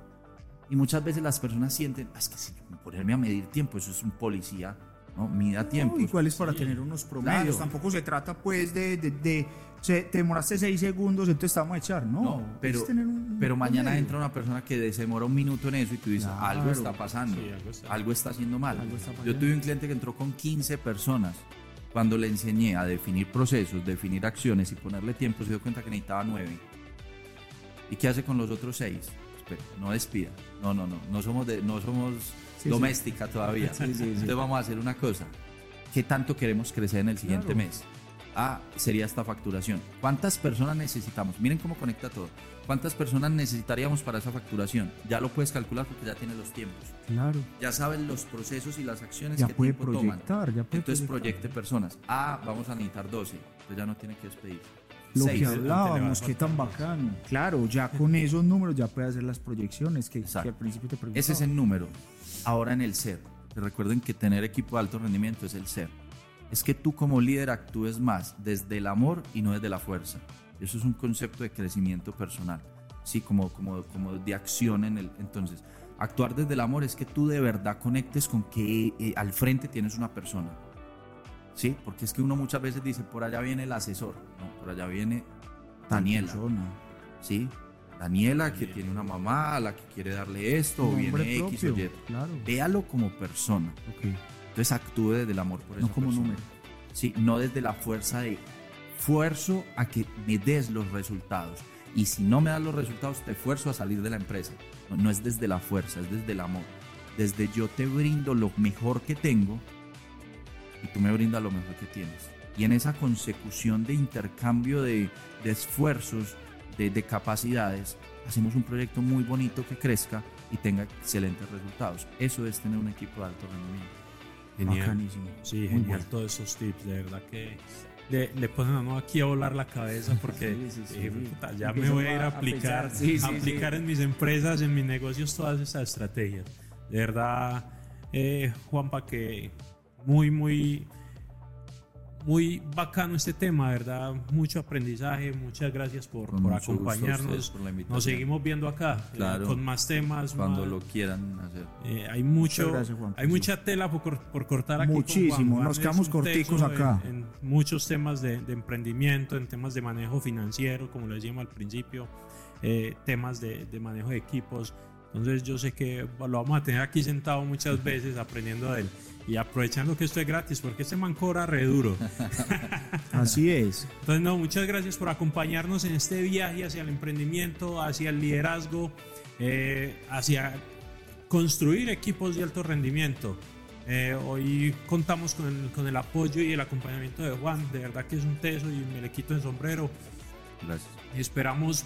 D: Y muchas veces las personas sienten, "Ah, es que si ponerme a medir tiempo, eso es un policía, ¿no? Mida tiempo.
C: No, igual es para tener unos promedios.
D: Claro.
C: Tampoco se trata, pues, de. de, de- se- te demoraste seis segundos, entonces te vamos a echar. No,
D: No, pero,
C: tener un
D: pero mañana
C: promedio.
D: entra una persona que se demora un minuto en eso y tú dices,
C: Claro.
D: algo está pasando,
A: Sí, algo está-
D: algo está haciendo mal.
C: Algo está
D: Yo tuve un cliente que entró con 15 personas. Cuando le enseñé a definir procesos, definir acciones y ponerle tiempo, se dio cuenta que necesitaba 9. ¿Y qué hace con los otros 6? Espera, no despida. No, no, no. No somos, de, no somos
C: Sí,
D: doméstica todavía.
C: Sí, sí, sí.
D: Entonces vamos a hacer una cosa. ¿Qué tanto queremos crecer en el siguiente
C: Claro.
D: mes? Ah, sería esta facturación. ¿Cuántas personas necesitamos? Miren cómo conecta todo. ¿Cuántas personas necesitaríamos para esa facturación? Ya lo puedes calcular porque ya tienes los tiempos.
C: Claro.
D: Ya sabes los procesos y las acciones
C: Ya
D: que
C: puede
D: tiempo toman.
C: proyectar, ya puede
D: Entonces
C: proyectar.
D: proyecte personas. Ah, vamos a necesitar 12. Entonces ya no tiene que despedir.
C: Lo
D: Seis.
C: que hablábamos, qué tan bacano. Claro, ya con esos números ya puede hacer las proyecciones que, que al principio te preguntaba.
D: Ese es el número. Ahora en el ser. Recuerden que tener equipo de alto rendimiento es el ser. Es que tú como líder actúes más desde el amor y no desde la fuerza. Eso es un concepto de crecimiento personal. Sí, como, como, como de acción en el... Entonces, actuar desde el amor es que tú de verdad conectes con que eh, al frente tienes una persona. Sí, porque es que uno muchas veces dice, por allá viene el asesor. No, por allá viene Daniela. ¿sí? Daniela que tiene una mamá a la que quiere darle esto o viene X o
C: propio,
D: Y.
C: Claro.
D: Véalo como persona.
C: Ok.
D: Entonces actúe desde el amor por
C: No
D: esa
C: como
D: persona.
C: número.
D: Sí, no desde la fuerza de fuerzo a que me des los resultados. Y si no me das los resultados, te esfuerzo a salir de la empresa. No, no es desde la fuerza, es desde el amor. Desde yo te brindo lo mejor que tengo y tú me brindas lo mejor que tienes. Y en esa consecución de intercambio de, de esfuerzos, de, de capacidades, hacemos un proyecto muy bonito que crezca y tenga excelentes resultados. Eso es tener un equipo de alto rendimiento.
A: Genial.
C: Bacanísimo.
A: Sí,
C: Muy
A: genial
C: bueno.
A: todos esos tips, de verdad que le, le ponen a uno aquí a volar la cabeza porque
C: Sí, sí, sí.
A: eh, puta, ya me voy a ir a aplicar, a
C: sí,
A: aplicar
C: sí.
A: en mis empresas, en mis negocios, todas esas estrategias. De verdad, eh, Juanpa, que muy, muy, muy bacano este tema, verdad, mucho aprendizaje, muchas gracias por,
D: Con
A: por
D: mucho gusto a ustedes
A: acompañarnos.
D: por la invitación.
A: Nos seguimos viendo acá, eh, con más temas.
D: Cuando
A: más-
D: lo quieran hacer.
A: eh, hay mucho,
C: Muchas gracias, Juan.
A: hay mucha tela por, cor- por cortar aquí. con
C: Muchísimo,
A: Juan. Juan
C: nos quedamos corticos acá.
A: En, en muchos temas de, de emprendimiento, en temas de manejo financiero, como lo decíamos al principio, eh, temas de, de manejo de equipos.
B: Entonces yo sé que lo vamos a tener aquí sentado muchas veces aprendiendo de él y aprovechando que esto es gratis porque este man cobra re duro.
C: Así es.
B: Entonces no, muchas gracias por acompañarnos en este viaje hacia el emprendimiento, hacia el liderazgo, eh, hacia construir equipos de alto rendimiento. Eh, hoy contamos con el, con el, apoyo y el acompañamiento de Juan, de verdad que es un teso y me le quito el sombrero.
D: Gracias.
B: Esperamos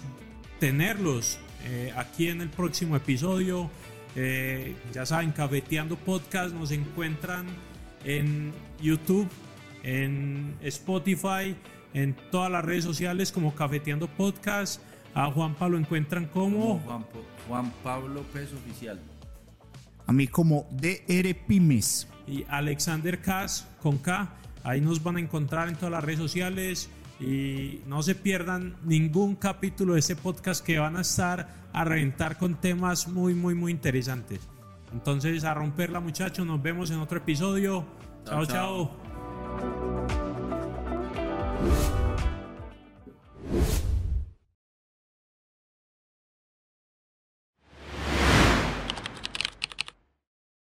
B: tenerlos eh, aquí en el próximo episodio. Eh, ya saben, Cafeteando Podcast nos encuentran en YouTube, en Spotify, en todas las redes sociales como Cafeteando Podcast. A Juan Pablo encuentran como,
D: Juan, Juan Pablo Pez Oficial.
C: A mí como DR Pymes.
B: Y Alexander Cas con K. Ahí nos van a encontrar en todas las redes sociales. Y no se pierdan ningún capítulo de este podcast que van a estar a reventar con temas muy, muy, muy interesantes. Entonces, a romperla, muchachos. Nos vemos en otro episodio. chao. chao. chao.